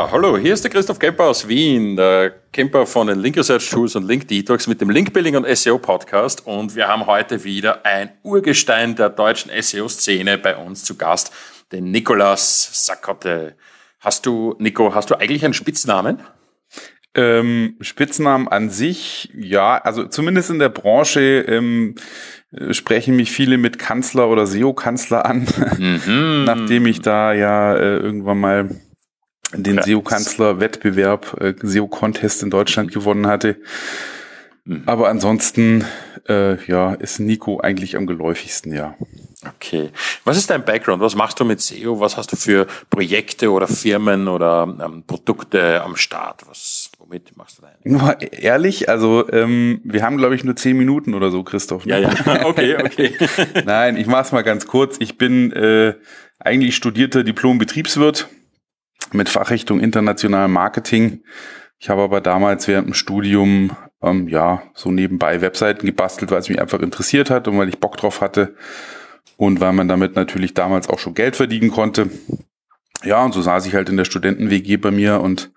Ja, hallo, hier ist der Christoph Kemper aus Wien, der Kemper von den Link Research Tools und Link Detox mit dem Link Building und SEO Podcast und wir haben heute wieder ein Urgestein der deutschen SEO-Szene bei uns zu Gast, den Nikolas Sakotte. Hast du, Nico, hast du eigentlich einen Spitznamen? Ähm, Spitznamen an sich, ja, also zumindest in der Branche ähm, sprechen mich viele mit Kanzler oder SEO-Kanzler an, mhm. nachdem ich da ja äh, irgendwann mal den ja. SEO-Kanzler-Wettbewerb, äh, SEO-Contest in Deutschland gewonnen hatte. Mhm. Aber ansonsten, äh, ja, ist Nico eigentlich am geläufigsten, ja. Okay. Was ist dein Background? Was machst du mit SEO? Was hast du für Projekte oder Firmen oder ähm, Produkte am Start? Was, womit machst du deine? Nur ehrlich, also ähm, wir haben, glaube ich, nur zehn Minuten oder so, Christoph. Ne? Ja, ja. Okay, okay. Nein, ich mach's mal ganz kurz. Ich bin äh, eigentlich studierter Diplom-Betriebswirt mit Fachrichtung international Marketing. Ich habe aber damals während dem Studium ähm, ja so nebenbei Webseiten gebastelt, weil es mich einfach interessiert hat und weil ich Bock drauf hatte und weil man damit natürlich damals auch schon Geld verdienen konnte. Ja, und so saß ich halt in der Studenten-WG bei mir und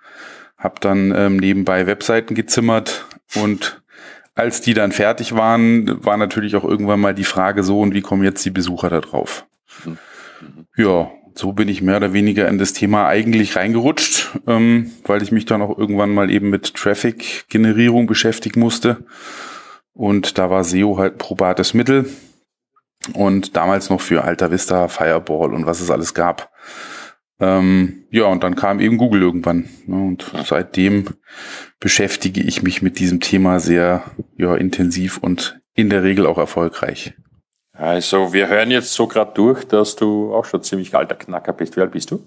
habe dann ähm, nebenbei Webseiten gezimmert und als die dann fertig waren, war natürlich auch irgendwann mal die Frage so, und wie kommen jetzt die Besucher da drauf? Mhm. Ja, so bin ich mehr oder weniger in das Thema eigentlich reingerutscht, ähm, weil ich mich dann auch irgendwann mal eben mit Traffic-Generierung beschäftigen musste. Und da war SEO halt probates Mittel. Und damals noch für Alta Vista, Fireball und was es alles gab. Ähm, ja, und dann kam eben Google irgendwann. Ne, und seitdem beschäftige ich mich mit diesem Thema sehr ja, intensiv und in der Regel auch erfolgreich. Also wir hören jetzt so gerade durch, dass du auch schon ziemlich alter Knacker bist. Wie alt bist du?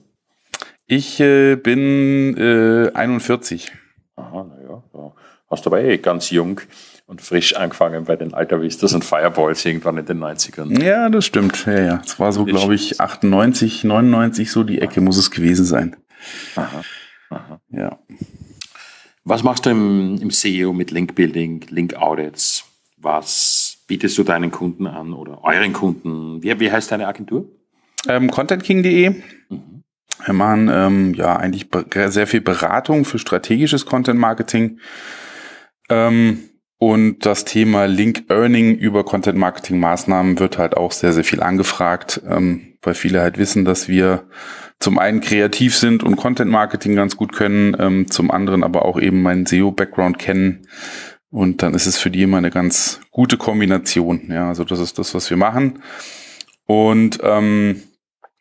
Ich äh, bin äh, 41. Aha, naja. Ja. Hast du aber eh ganz jung und frisch angefangen bei den Alta Vistas und Fireballs irgendwann in den 90ern. Ja, das stimmt. Ja, ja. Es war so, glaube ich, 98, 99, so die Ecke muss es gewesen sein. Aha. Aha. Ja. Was machst du im, im SEO mit Link Building, Link Audits? Was bietest du deinen Kunden an oder euren Kunden? Wie, wie heißt deine Agentur? Ähm, ContentKing.de. Mhm. Wir machen ähm, ja eigentlich sehr viel Beratung für strategisches Content Marketing. Ähm, und das Thema Link Earning über Content Marketing Maßnahmen wird halt auch sehr, sehr viel angefragt, ähm, weil viele halt wissen, dass wir zum einen kreativ sind und Content Marketing ganz gut können, ähm, zum anderen aber auch eben meinen SEO Background kennen und dann ist es für die immer eine ganz gute Kombination. Ja, also das ist das, was wir machen. Und ähm,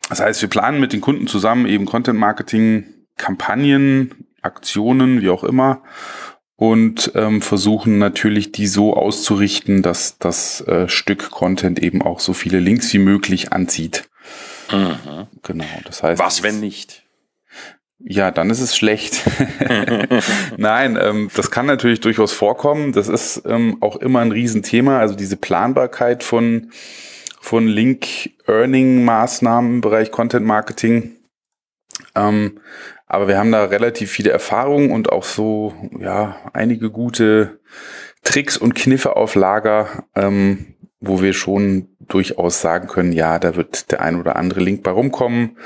das heißt, wir planen mit den Kunden zusammen eben Content Marketing, Kampagnen, Aktionen, wie auch immer, und ähm, versuchen natürlich die so auszurichten, dass das äh, Stück Content eben auch so viele Links wie möglich anzieht. Mhm. Genau. Das heißt. Was, wenn nicht? Ja, dann ist es schlecht. Nein, ähm, das kann natürlich durchaus vorkommen. Das ist ähm, auch immer ein Riesenthema. Also diese Planbarkeit von, von Link-Earning-Maßnahmen im Bereich Content Marketing. Ähm, aber wir haben da relativ viele Erfahrungen und auch so, ja, einige gute Tricks und Kniffe auf Lager, ähm, wo wir schon durchaus sagen können, ja, da wird der ein oder andere Link bei rumkommen.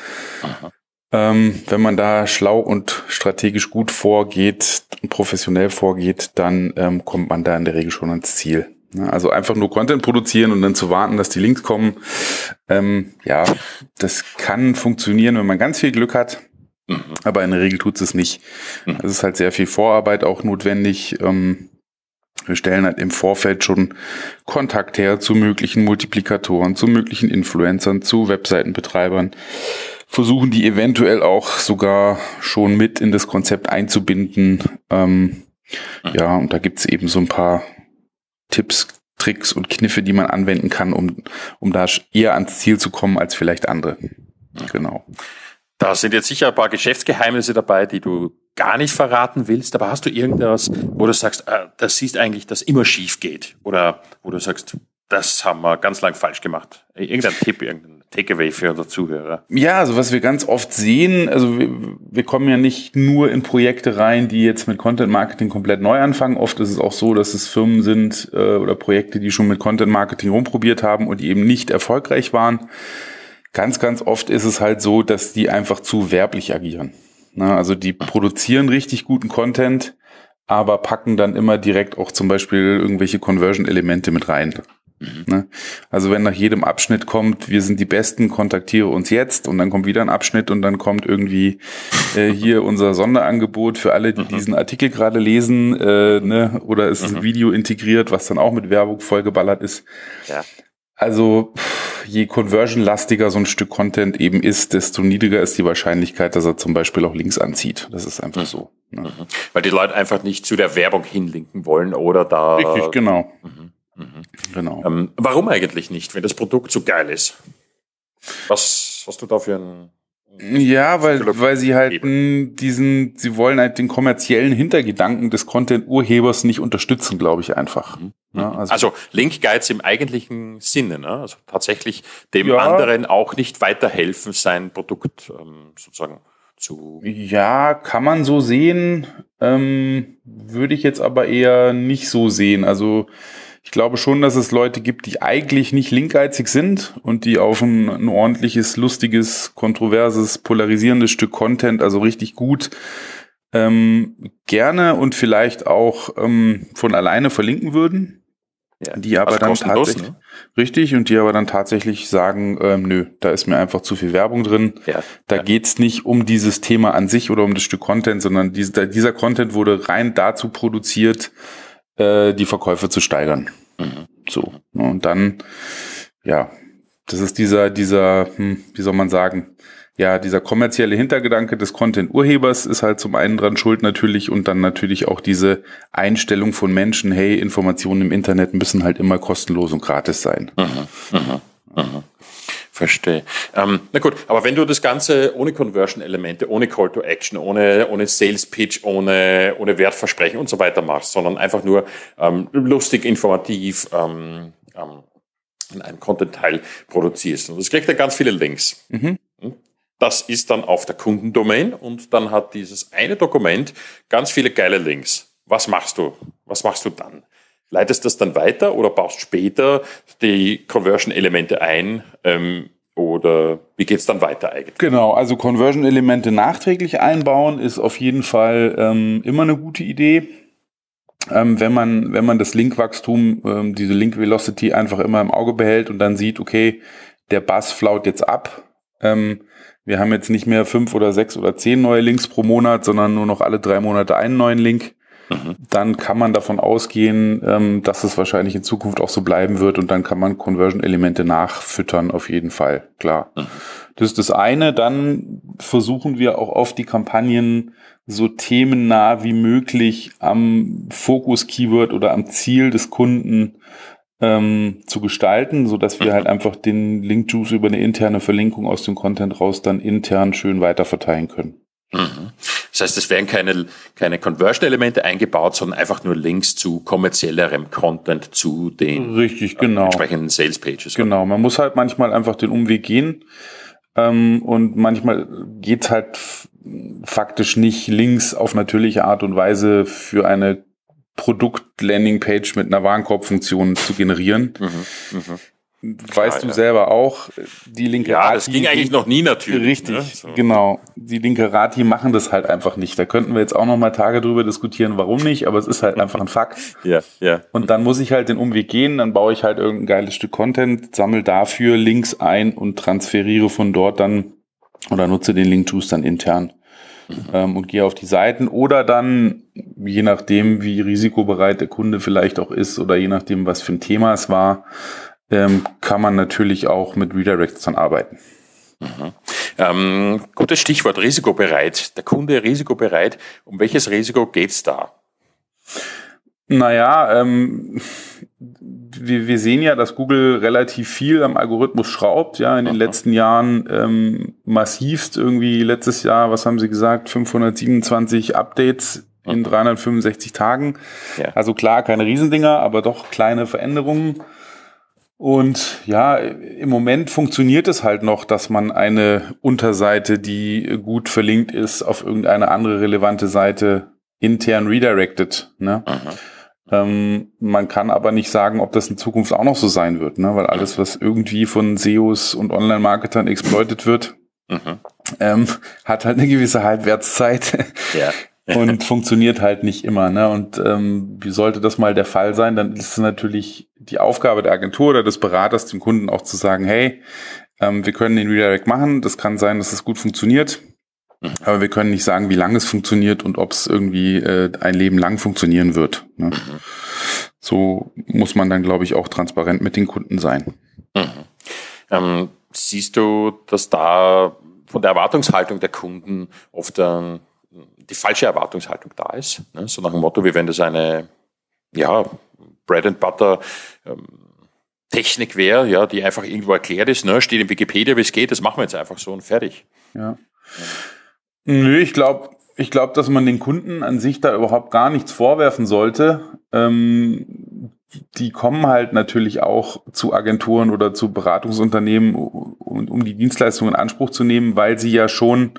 Aha. Ähm, wenn man da schlau und strategisch gut vorgeht und professionell vorgeht, dann ähm, kommt man da in der Regel schon ans Ziel. Also einfach nur Content produzieren und dann zu warten, dass die Links kommen. Ähm, ja, das kann funktionieren, wenn man ganz viel Glück hat. Mhm. Aber in der Regel tut es nicht. Mhm. Es ist halt sehr viel Vorarbeit auch notwendig. Ähm, wir stellen halt im Vorfeld schon Kontakt her zu möglichen Multiplikatoren, zu möglichen Influencern, zu Webseitenbetreibern versuchen die eventuell auch sogar schon mit in das Konzept einzubinden. Ähm, mhm. Ja, und da gibt's eben so ein paar Tipps, Tricks und Kniffe, die man anwenden kann, um, um da eher ans Ziel zu kommen als vielleicht andere. Mhm. Genau. Da sind jetzt sicher ein paar Geschäftsgeheimnisse dabei, die du gar nicht verraten willst, aber hast du irgendwas, wo du sagst, äh, das siehst eigentlich, dass immer schief geht? Oder wo du sagst, das haben wir ganz lang falsch gemacht. Irgendein Tipp, irgendein Takeaway für unsere Zuhörer. Ja, also was wir ganz oft sehen, also wir, wir kommen ja nicht nur in Projekte rein, die jetzt mit Content Marketing komplett neu anfangen. Oft ist es auch so, dass es Firmen sind äh, oder Projekte, die schon mit Content Marketing rumprobiert haben und die eben nicht erfolgreich waren. Ganz, ganz oft ist es halt so, dass die einfach zu werblich agieren. Ne? Also die produzieren richtig guten Content, aber packen dann immer direkt auch zum Beispiel irgendwelche Conversion-Elemente mit rein. Mhm. Ne? Also wenn nach jedem Abschnitt kommt, wir sind die Besten, kontaktiere uns jetzt und dann kommt wieder ein Abschnitt und dann kommt irgendwie äh, hier unser Sonderangebot für alle, die mhm. diesen Artikel gerade lesen, äh, ne? oder ist mhm. ein Video integriert, was dann auch mit Werbung vollgeballert ist. Ja. Also je conversion-lastiger so ein Stück Content eben ist, desto niedriger ist die Wahrscheinlichkeit, dass er zum Beispiel auch Links anzieht. Das ist einfach so. Ne? Mhm. Weil die Leute einfach nicht zu der Werbung hinlinken wollen oder da. Richtig, genau. Mhm. Mhm. Genau. Ähm, warum eigentlich nicht, wenn das Produkt so geil ist? Was hast du da für ein ja, weil, weil sie halt diesen, sie wollen halt den kommerziellen Hintergedanken des Content-Urhebers nicht unterstützen, glaube ich einfach. Mhm. Ja, also, also Link Guides im eigentlichen Sinne, ne? also tatsächlich dem ja, anderen auch nicht weiterhelfen, sein Produkt ähm, sozusagen zu. Ja, kann man so sehen, ähm, würde ich jetzt aber eher nicht so sehen. Also ich glaube schon, dass es Leute gibt, die eigentlich nicht linkgeizig sind und die auf ein, ein ordentliches, lustiges, kontroverses, polarisierendes Stück Content, also richtig gut, ähm, gerne und vielleicht auch ähm, von alleine verlinken würden. Ja. Die aber also dann tatsächlich, ne? richtig, und die aber dann tatsächlich sagen, ähm, nö, da ist mir einfach zu viel Werbung drin. Ja. Da ja. geht's nicht um dieses Thema an sich oder um das Stück Content, sondern dieser, dieser Content wurde rein dazu produziert, äh, die Verkäufe zu steigern. Mhm. So. Und dann, ja, das ist dieser, dieser, hm, wie soll man sagen, ja, dieser kommerzielle Hintergedanke des Content-Urhebers ist halt zum einen dran schuld natürlich und dann natürlich auch diese Einstellung von Menschen, hey, Informationen im Internet müssen halt immer kostenlos und gratis sein. Mhm, mhm, mhm. Verstehe. Ähm, na gut, aber wenn du das Ganze ohne Conversion-Elemente, ohne Call to Action, ohne, ohne Sales Pitch, ohne, ohne Wertversprechen und so weiter machst, sondern einfach nur ähm, lustig, informativ ähm, ähm, in einem Content-Teil produzierst. Und das kriegt dann ganz viele Links. Mhm. Hm? Das ist dann auf der Kundendomain und dann hat dieses eine Dokument ganz viele geile Links. Was machst du? Was machst du dann? Leitest das dann weiter oder baust später die Conversion-Elemente ein? Ähm, oder wie geht's dann weiter eigentlich? Genau, also Conversion-Elemente nachträglich einbauen ist auf jeden Fall ähm, immer eine gute Idee. Ähm, wenn man, wenn man das Linkwachstum, ähm, diese Link Velocity einfach immer im Auge behält und dann sieht, okay, der Bass flaut jetzt ab. Ähm, wir haben jetzt nicht mehr fünf oder sechs oder zehn neue Links pro Monat, sondern nur noch alle drei Monate einen neuen Link dann kann man davon ausgehen, ähm, dass es wahrscheinlich in Zukunft auch so bleiben wird und dann kann man Conversion-Elemente nachfüttern, auf jeden Fall, klar. Mhm. Das ist das eine. Dann versuchen wir auch oft die Kampagnen so themennah wie möglich am Fokus-Keyword oder am Ziel des Kunden ähm, zu gestalten, so dass wir halt einfach den Link-Juice über eine interne Verlinkung aus dem Content raus dann intern schön weiter verteilen können. Mhm. Das heißt, es werden keine, keine Conversion-Elemente eingebaut, sondern einfach nur Links zu kommerziellerem Content zu den Richtig, genau. entsprechenden Sales-Pages. Genau, man muss halt manchmal einfach den Umweg gehen ähm, und manchmal geht's halt faktisch nicht, Links auf natürliche Art und Weise für eine Produkt-Landing-Page mit einer Warenkorbfunktion zu generieren. Mhm, mh weißt ja, du selber auch, die linke ja, Rati. Ja, das ging eigentlich noch nie natürlich. Richtig, ne? so. genau. Die linke Rati machen das halt einfach nicht. Da könnten wir jetzt auch noch mal Tage drüber diskutieren, warum nicht, aber es ist halt einfach ein Fakt. ja, ja. Und dann muss ich halt den Umweg gehen, dann baue ich halt irgendein geiles Stück Content, sammle dafür Links ein und transferiere von dort dann oder nutze den Link-Juice dann intern. Mhm. Ähm, und gehe auf die Seiten oder dann, je nachdem, wie risikobereit der Kunde vielleicht auch ist oder je nachdem, was für ein Thema es war, ähm, kann man natürlich auch mit Redirects dann arbeiten. Mhm. Ähm, gutes Stichwort, risikobereit. Der Kunde risikobereit. Um welches Risiko geht's da? Naja, ähm, wir, wir sehen ja, dass Google relativ viel am Algorithmus schraubt, ja, in den mhm. letzten Jahren ähm, massivst irgendwie letztes Jahr, was haben sie gesagt, 527 Updates in 365 mhm. Tagen. Ja. Also klar, keine Riesendinger, aber doch kleine Veränderungen. Und ja, im Moment funktioniert es halt noch, dass man eine Unterseite, die gut verlinkt ist, auf irgendeine andere relevante Seite intern redirected. Ne? Ähm, man kann aber nicht sagen, ob das in Zukunft auch noch so sein wird, ne? weil alles, was irgendwie von SEOs und Online-Marketern exploitet wird, mhm. ähm, hat halt eine gewisse Halbwertszeit. Ja. und funktioniert halt nicht immer. Ne? Und ähm, wie sollte das mal der Fall sein, dann ist es natürlich die Aufgabe der Agentur oder des Beraters, dem Kunden auch zu sagen, hey, ähm, wir können den Redirect machen, das kann sein, dass es gut funktioniert, mhm. aber wir können nicht sagen, wie lange es funktioniert und ob es irgendwie äh, ein Leben lang funktionieren wird. Ne? Mhm. So muss man dann, glaube ich, auch transparent mit den Kunden sein. Mhm. Ähm, siehst du, dass da von der Erwartungshaltung der Kunden oft ähm, die falsche Erwartungshaltung da ist? Ne? So nach dem Motto, wie wenn das eine ja, Bread and Butter ähm, Technik wäre, ja, die einfach irgendwo erklärt ist, ne, steht in Wikipedia, wie es geht, das machen wir jetzt einfach so und fertig. Ja. Nö, ich glaube, ich glaube, dass man den Kunden an sich da überhaupt gar nichts vorwerfen sollte. Ähm, die kommen halt natürlich auch zu Agenturen oder zu Beratungsunternehmen, um, um die Dienstleistung in Anspruch zu nehmen, weil sie ja schon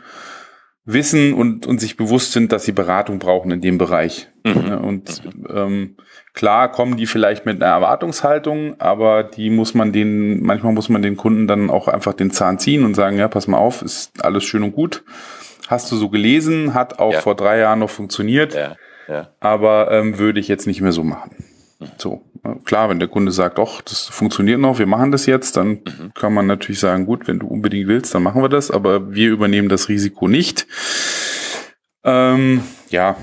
wissen und, und sich bewusst sind, dass sie Beratung brauchen in dem Bereich. Mhm. Und ähm, klar kommen die vielleicht mit einer Erwartungshaltung, aber die muss man den, manchmal muss man den Kunden dann auch einfach den Zahn ziehen und sagen, ja, pass mal auf, ist alles schön und gut. Hast du so gelesen, hat auch ja. vor drei Jahren noch funktioniert, ja. Ja. aber ähm, würde ich jetzt nicht mehr so machen. So, klar, wenn der Kunde sagt, doch, das funktioniert noch, wir machen das jetzt, dann mhm. kann man natürlich sagen, gut, wenn du unbedingt willst, dann machen wir das, aber wir übernehmen das Risiko nicht. Ähm, ja,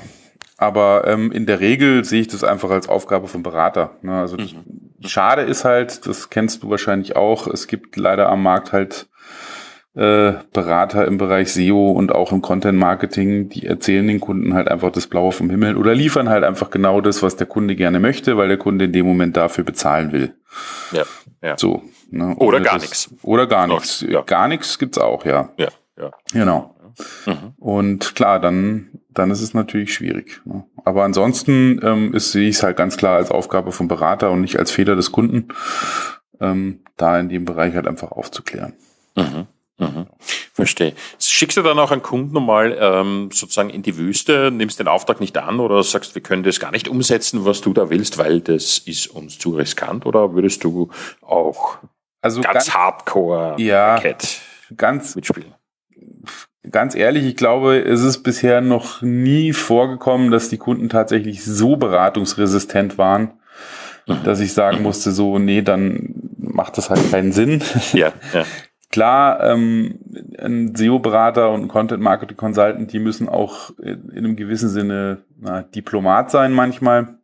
aber ähm, in der Regel sehe ich das einfach als Aufgabe vom Berater. Ne? Also mhm. schade ist halt, das kennst du wahrscheinlich auch, es gibt leider am Markt halt äh, Berater im Bereich SEO und auch im Content Marketing, die erzählen den Kunden halt einfach das Blaue vom Himmel oder liefern halt einfach genau das, was der Kunde gerne möchte, weil der Kunde in dem Moment dafür bezahlen will. Ja. ja. So. Ne? Oder gar nichts. Oder gar nichts. Ja. Gar nichts gibt's auch, ja. Ja. ja. Genau. Mhm. Und klar, dann, dann ist es natürlich schwierig. Ne? Aber ansonsten ähm, ist, sehe ich es halt ganz klar als Aufgabe vom Berater und nicht als Fehler des Kunden, ähm, da in dem Bereich halt einfach aufzuklären. Mhm. Mhm. Verstehe. Schickst du dann auch einen Kunden nochmal ähm, sozusagen in die Wüste, nimmst den Auftrag nicht an oder sagst, wir können das gar nicht umsetzen, was du da willst, weil das ist uns zu riskant oder würdest du auch also ganz, ganz hardcore ja, ganz, mitspielen? Ganz ehrlich, ich glaube, es ist bisher noch nie vorgekommen, dass die Kunden tatsächlich so beratungsresistent waren, dass ich sagen musste, so, nee, dann macht das halt keinen Sinn. Ja, ja. Klar, ähm, ein SEO-Berater und ein Content-Marketing-Consultant, die müssen auch in einem gewissen Sinne na, Diplomat sein manchmal,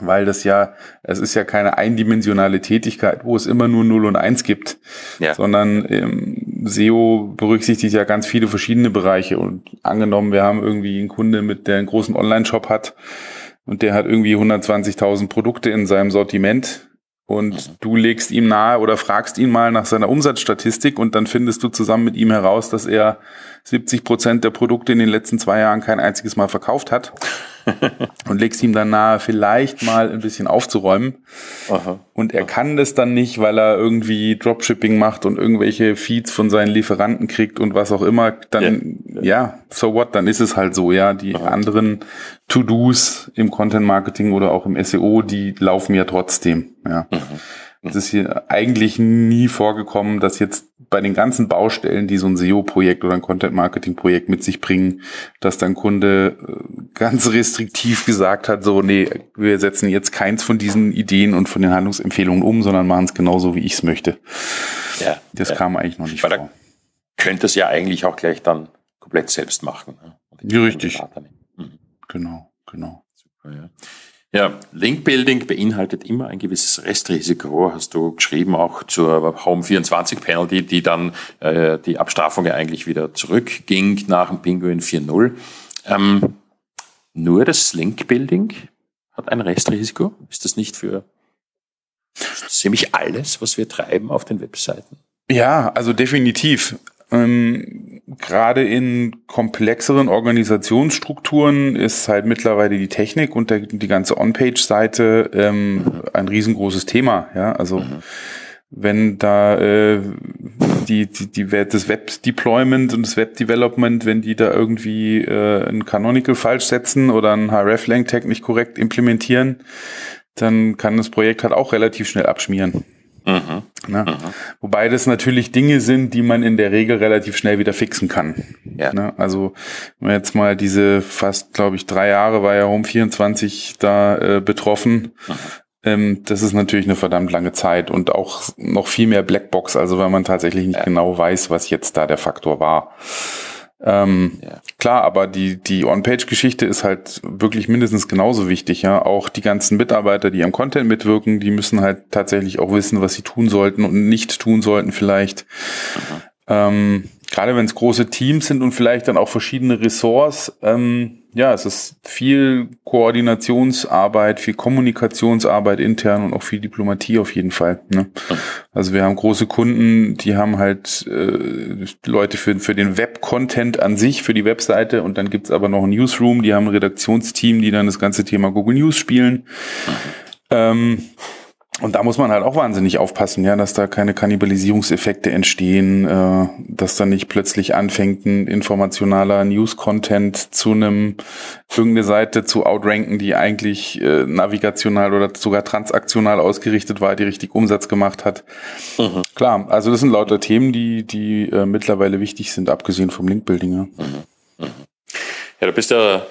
weil das ja, es ist ja keine eindimensionale Tätigkeit, wo es immer nur 0 und 1 gibt, ja. sondern ähm, SEO berücksichtigt ja ganz viele verschiedene Bereiche und angenommen, wir haben irgendwie einen Kunde mit, der einen großen Online-Shop hat und der hat irgendwie 120.000 Produkte in seinem Sortiment, und mhm. du legst ihm nahe oder fragst ihn mal nach seiner Umsatzstatistik und dann findest du zusammen mit ihm heraus, dass er 70 Prozent der Produkte in den letzten zwei Jahren kein einziges Mal verkauft hat. und legst ihm dann nahe, vielleicht mal ein bisschen aufzuräumen. Aha. Und er kann das dann nicht, weil er irgendwie Dropshipping macht und irgendwelche Feeds von seinen Lieferanten kriegt und was auch immer. Dann, ja, ja so what, dann ist es halt so, ja. Die Aha. anderen To-Dos im Content Marketing oder auch im SEO, die laufen ja trotzdem, ja. Mhm. Es ist hier eigentlich nie vorgekommen, dass jetzt bei den ganzen Baustellen, die so ein SEO-Projekt oder ein Content-Marketing-Projekt mit sich bringen, dass dein Kunde äh, ganz restriktiv gesagt hat, so, nee, wir setzen jetzt keins von diesen Ideen und von den Handlungsempfehlungen um, sondern machen es genauso, wie ich es möchte. Ja, das ja. kam eigentlich noch nicht Weil vor. Könnte es ja eigentlich auch gleich dann komplett selbst machen. Ne? Ja, richtig. Mhm. Genau, genau. Super, ja. Ja, Link-Building beinhaltet immer ein gewisses Restrisiko, hast du geschrieben, auch zur Home 24 Penalty, die dann äh, die Abstrafung ja eigentlich wieder zurückging nach dem Pinguin 4.0. Ähm, nur das Link-Building hat ein Restrisiko? Ist das nicht für ziemlich alles, was wir treiben auf den Webseiten? Ja, also definitiv. Ähm, Gerade in komplexeren Organisationsstrukturen ist halt mittlerweile die Technik und der, die ganze On-Page-Seite ähm, mhm. ein riesengroßes Thema. Ja, also mhm. wenn da äh, die, die, die das Web-Deployment und das Web-Development, wenn die da irgendwie äh, ein Canonical falsch setzen oder ein href-Lang-Tag nicht korrekt implementieren, dann kann das Projekt halt auch relativ schnell abschmieren. Mhm. Ne? Mhm. Wobei das natürlich Dinge sind, die man in der Regel relativ schnell wieder fixen kann. Ja. Ne? Also wenn man jetzt mal diese fast, glaube ich, drei Jahre war ja Home 24 da äh, betroffen. Mhm. Ähm, das ist natürlich eine verdammt lange Zeit und auch noch viel mehr Blackbox, also wenn man tatsächlich nicht ja. genau weiß, was jetzt da der Faktor war. Ähm, ja. Klar, aber die, die On-Page-Geschichte ist halt wirklich mindestens genauso wichtig, ja. Auch die ganzen Mitarbeiter, die am Content mitwirken, die müssen halt tatsächlich auch wissen, was sie tun sollten und nicht tun sollten vielleicht. Mhm. Ähm, gerade wenn es große Teams sind und vielleicht dann auch verschiedene Ressorts, ähm, ja, es ist viel Koordinationsarbeit, viel Kommunikationsarbeit intern und auch viel Diplomatie auf jeden Fall. Ne? Also wir haben große Kunden, die haben halt äh, Leute für, für den Web-Content an sich, für die Webseite und dann gibt's aber noch ein Newsroom, die haben ein Redaktionsteam, die dann das ganze Thema Google News spielen. Ähm, und da muss man halt auch wahnsinnig aufpassen, ja, dass da keine Kannibalisierungseffekte entstehen, äh, dass da nicht plötzlich anfängt, ein informationaler News-Content zu einem irgendeine Seite zu outranken, die eigentlich äh, navigational oder sogar transaktional ausgerichtet war, die richtig Umsatz gemacht hat. Mhm. Klar, also das sind lauter Themen, die, die äh, mittlerweile wichtig sind, abgesehen vom Linkbuilding. Ja. Mhm. Mhm. ja, du bist ja,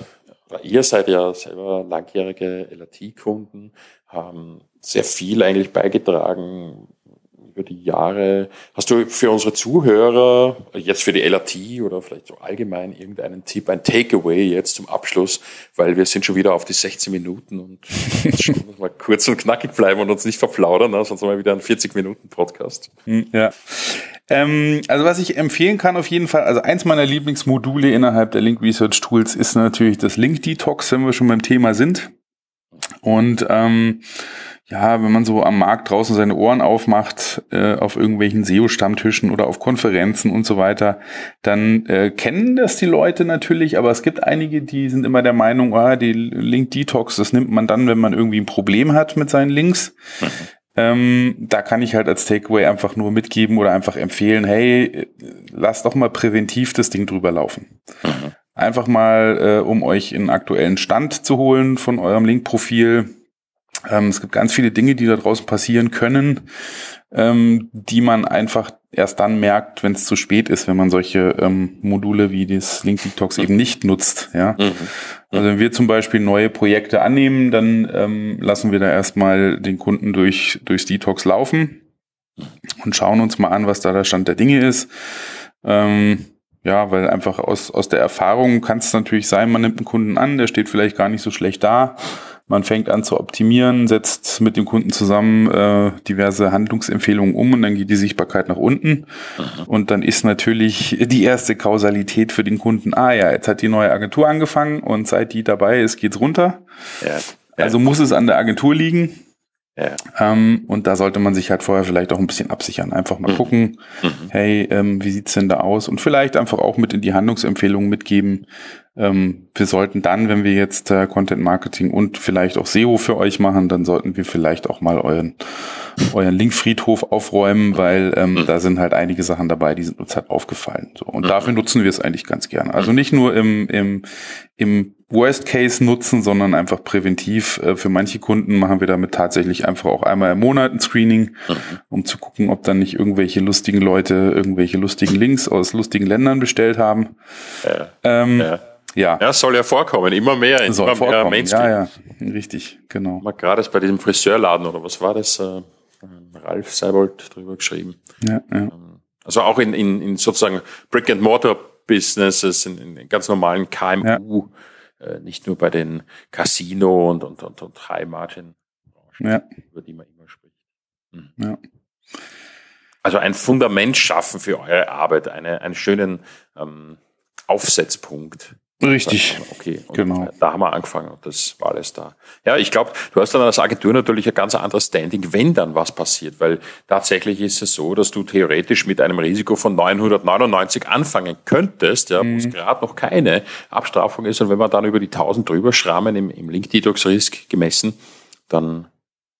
ihr seid ja selber langjährige LAT-Kunden, haben sehr viel eigentlich beigetragen über die Jahre. Hast du für unsere Zuhörer, jetzt für die LAT oder vielleicht so allgemein irgendeinen Tipp, ein Takeaway jetzt zum Abschluss, weil wir sind schon wieder auf die 16 Minuten und jetzt wir mal kurz und knackig bleiben und uns nicht verplaudern, ne? sonst haben wir wieder einen 40 Minuten Podcast. Hm, ja. Ähm, also was ich empfehlen kann auf jeden Fall, also eins meiner Lieblingsmodule innerhalb der Link Research Tools ist natürlich das Link Detox, wenn wir schon beim Thema sind. Und ähm, ja, wenn man so am Markt draußen seine Ohren aufmacht, äh, auf irgendwelchen SEO-Stammtischen oder auf Konferenzen und so weiter, dann äh, kennen das die Leute natürlich, aber es gibt einige, die sind immer der Meinung, ah, die Link-Detox, das nimmt man dann, wenn man irgendwie ein Problem hat mit seinen Links. Mhm. Ähm, da kann ich halt als Takeaway einfach nur mitgeben oder einfach empfehlen, hey, lass doch mal präventiv das Ding drüber laufen. Mhm. Einfach mal, äh, um euch einen aktuellen Stand zu holen von eurem Link-Profil ähm, es gibt ganz viele Dinge, die da draußen passieren können, ähm, die man einfach erst dann merkt, wenn es zu spät ist, wenn man solche ähm, Module wie das Link Detox eben nicht nutzt. Ja? Mhm. Also wenn wir zum Beispiel neue Projekte annehmen, dann ähm, lassen wir da erstmal den Kunden durch durchs Detox laufen und schauen uns mal an, was da der Stand der Dinge ist. Ähm, ja, weil einfach aus, aus der Erfahrung kann es natürlich sein, man nimmt einen Kunden an, der steht vielleicht gar nicht so schlecht da man fängt an zu optimieren, setzt mit dem Kunden zusammen äh, diverse Handlungsempfehlungen um und dann geht die Sichtbarkeit nach unten. Mhm. Und dann ist natürlich die erste Kausalität für den Kunden, ah ja, jetzt hat die neue Agentur angefangen und seit die dabei ist, geht's runter. Ja. Also muss es an der Agentur liegen. Ja. Ähm, und da sollte man sich halt vorher vielleicht auch ein bisschen absichern. Einfach mal mhm. gucken, mhm. hey, ähm, wie sieht's denn da aus? Und vielleicht einfach auch mit in die Handlungsempfehlungen mitgeben, ähm, wir sollten dann, wenn wir jetzt äh, Content Marketing und vielleicht auch SEO für euch machen, dann sollten wir vielleicht auch mal euren, euren Linkfriedhof aufräumen, weil ähm, mhm. da sind halt einige Sachen dabei, die sind uns halt aufgefallen. So. Und mhm. dafür nutzen wir es eigentlich ganz gerne. Also nicht nur im, im, im Worst Case nutzen, sondern einfach präventiv. Äh, für manche Kunden machen wir damit tatsächlich einfach auch einmal im Monat ein Screening, mhm. um zu gucken, ob dann nicht irgendwelche lustigen Leute irgendwelche lustigen Links aus lustigen Ländern bestellt haben. Ja. Ähm, ja. Ja. Ja, soll ja vorkommen, immer mehr, soll immer vorkommen. mehr Mainstream. Ja, ja, richtig, genau. Mal gerade bei diesem Friseurladen oder was war das? Äh, Ralf Seibold drüber geschrieben. Ja, ja. Ähm, also auch in, in, in sozusagen Brick and Mortar Businesses, in, in ganz normalen KMU, ja. Äh, nicht nur bei den Casino und, und, und, und High Margin, ja. über die man immer spricht. Mhm. Ja. Also ein Fundament schaffen für eure Arbeit, eine, einen schönen ähm, Aufsetzpunkt Richtig. Okay, genau. Da haben wir angefangen und das war alles da. Ja, ich glaube, du hast dann als Agentur natürlich ein ganz anderes Standing, wenn dann was passiert, weil tatsächlich ist es so, dass du theoretisch mit einem Risiko von 999 anfangen könntest, ja, mhm. wo es gerade noch keine Abstrafung ist und wenn wir dann über die 1000 drüber schrammen im, im Link-Detox-Risk gemessen, dann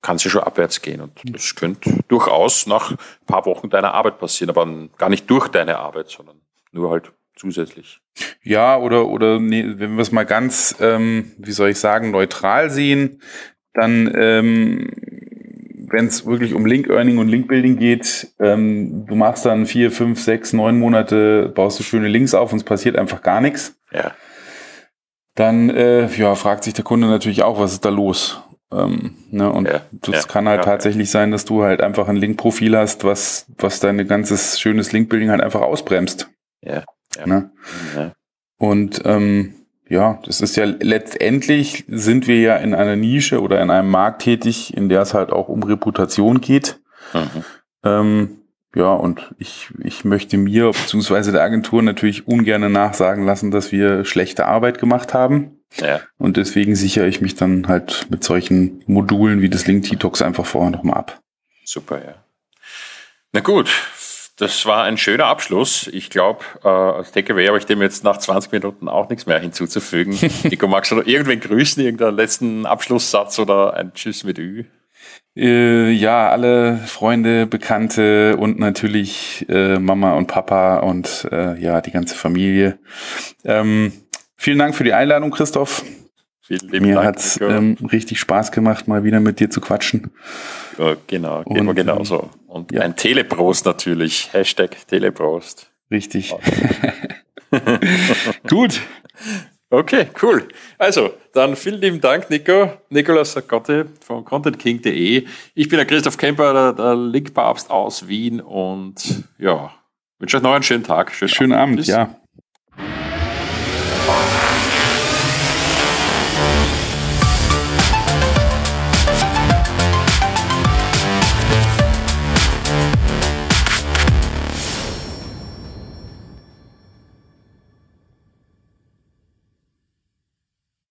kann es ja schon abwärts gehen und das könnte durchaus nach ein paar Wochen deiner Arbeit passieren, aber gar nicht durch deine Arbeit, sondern nur halt zusätzlich. Ja, oder, oder nee, wenn wir es mal ganz, ähm, wie soll ich sagen, neutral sehen, dann ähm, wenn es wirklich um Link-Earning und Link-Building geht, ähm, du machst dann vier, fünf, sechs, neun Monate, baust du schöne Links auf und es passiert einfach gar nichts. Ja. Dann äh, ja, fragt sich der Kunde natürlich auch, was ist da los? Ähm, ne? Und Ja, das ja, kann halt ja, tatsächlich sein, dass du halt einfach ein Link-Profil hast, was, was dein ganzes schönes Link-Building halt einfach ausbremst. Ja, ja. Ne? Ja. Und ähm, ja, das ist ja letztendlich sind wir ja in einer Nische oder in einem Markt tätig, in der es halt auch um Reputation geht. Mhm. Ähm, ja, und ich, ich möchte mir bzw. der Agentur natürlich ungern nachsagen lassen, dass wir schlechte Arbeit gemacht haben. ja. Und deswegen sichere ich mich dann halt mit solchen Modulen wie das Link Detox einfach vorher nochmal ab. Super, ja. Na gut, das war ein schöner Abschluss. Ich glaube, äh, als Takeaway habe ich dem jetzt nach 20 Minuten auch nichts mehr hinzuzufügen. Nico, magst du noch irgendwen grüßen, irgendeinen letzten Abschlusssatz oder ein Tschüss mit Ü? Äh, ja, alle Freunde, Bekannte und natürlich äh, Mama und Papa und äh, ja, die ganze Familie. Ähm, vielen Dank für die Einladung, Christoph. Vielen lieben Mir Dank. hat's Nico. ähm, richtig Spaß gemacht, mal wieder mit dir zu quatschen. ja, genau, geht mir genauso. Und ja. ein Teleprost natürlich. Hashtag Teleprost. Richtig. Gut. Okay, cool. Also, dann vielen lieben Dank, Nico. Nikolaus Sagotte von contentking.de. Ich bin der Christoph Kemper, der, der Linkpapst aus Wien und ja, wünsche euch noch einen schönen Tag. Schönen Abend, Tschüss. ja.